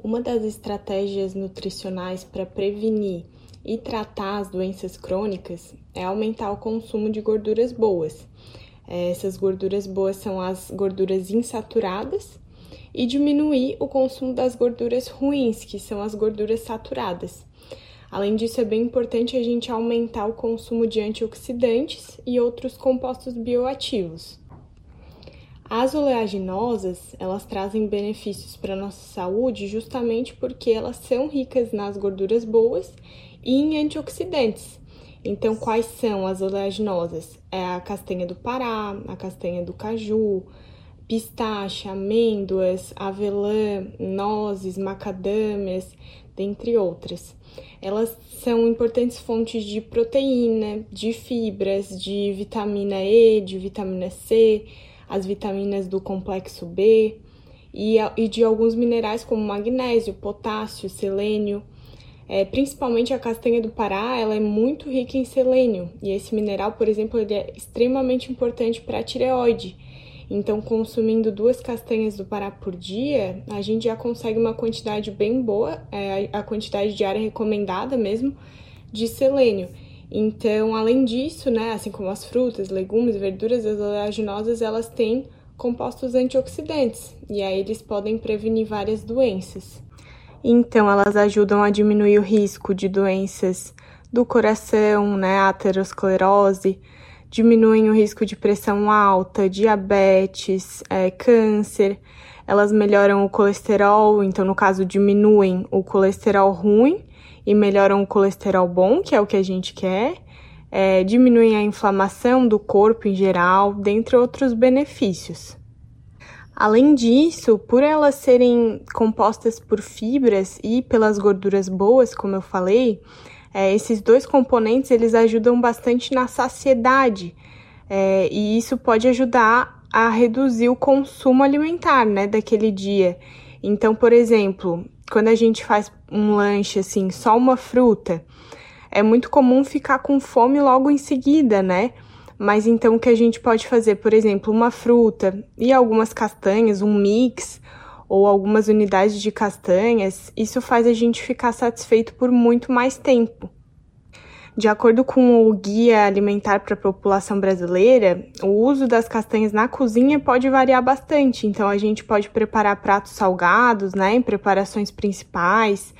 Uma das estratégias nutricionais para prevenir e tratar as doenças crônicas é aumentar o consumo de gorduras boas. É, essas gorduras boas são as gorduras insaturadas e diminuir o consumo das gorduras ruins, que são as gorduras saturadas. Além disso, é bem importante a gente aumentar o consumo de antioxidantes e outros compostos bioativos. As oleaginosas, elas trazem benefícios para nossa saúde justamente porque elas são ricas nas gorduras boas e em antioxidantes. Então, quais são as oleaginosas? É a castanha do Pará, a castanha do caju, pistache, amêndoas, avelã, nozes, macadâmias, dentre outras. Elas são importantes fontes de proteína, de fibras, de vitamina E, de vitamina C, as vitaminas do complexo B e, e de alguns minerais como magnésio, potássio, selênio. É, principalmente a castanha do Pará, ela é muito rica em selênio e esse mineral, por exemplo, ele é extremamente importante para a tireoide. Então, consumindo duas castanhas do Pará por dia, a gente já consegue uma quantidade bem boa, é, a quantidade diária recomendada mesmo, de selênio. Então, além disso, né, assim como as frutas, legumes, verduras, as oleaginosas, elas têm compostos antioxidantes e aí eles podem prevenir várias doenças. Então, elas ajudam a diminuir o risco de doenças do coração, né, aterosclerose, diminuem o risco de pressão alta, diabetes, é, câncer. Elas melhoram o colesterol, então, no caso, diminuem o colesterol ruim e melhoram o colesterol bom, que é o que a gente quer, é, diminuem a inflamação do corpo em geral, dentre outros benefícios. Além disso, por elas serem compostas por fibras e pelas gorduras boas, como eu falei, é, esses dois componentes eles ajudam bastante na saciedade é, e isso pode ajudar a reduzir o consumo alimentar, né, daquele dia. Então, por exemplo, quando a gente faz um lanche assim, só uma fruta, é muito comum ficar com fome logo em seguida, né? Mas então o que a gente pode fazer, por exemplo, uma fruta e algumas castanhas, um mix ou algumas unidades de castanhas, isso faz a gente ficar satisfeito por muito mais tempo. De acordo com o Guia Alimentar para a População Brasileira, o uso das castanhas na cozinha pode variar bastante. Então, a gente pode preparar pratos salgados, né, em preparações principais,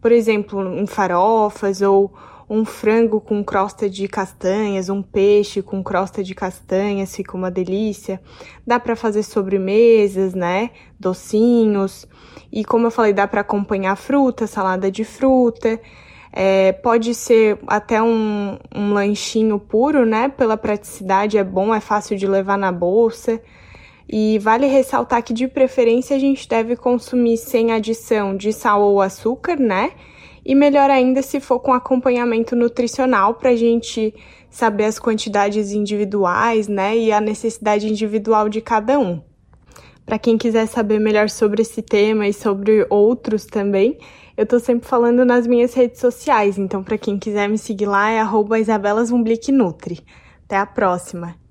por exemplo, em farofas ou um frango com crosta de castanhas, um peixe com crosta de castanhas, fica uma delícia. Dá para fazer sobremesas, né? Docinhos. E como eu falei, dá para acompanhar fruta, salada de fruta. É, pode ser até um, um lanchinho puro, né? Pela praticidade, é bom, é fácil de levar na bolsa. E vale ressaltar que, de preferência, a gente deve consumir sem adição de sal ou açúcar, né? E melhor ainda se for com acompanhamento nutricional para a gente saber as quantidades individuais, né? E a necessidade individual de cada um. Para quem quiser saber melhor sobre esse tema e sobre outros também, eu tô sempre falando nas minhas redes sociais, então para quem quiser me seguir lá é arroba Nutri. Até a próxima!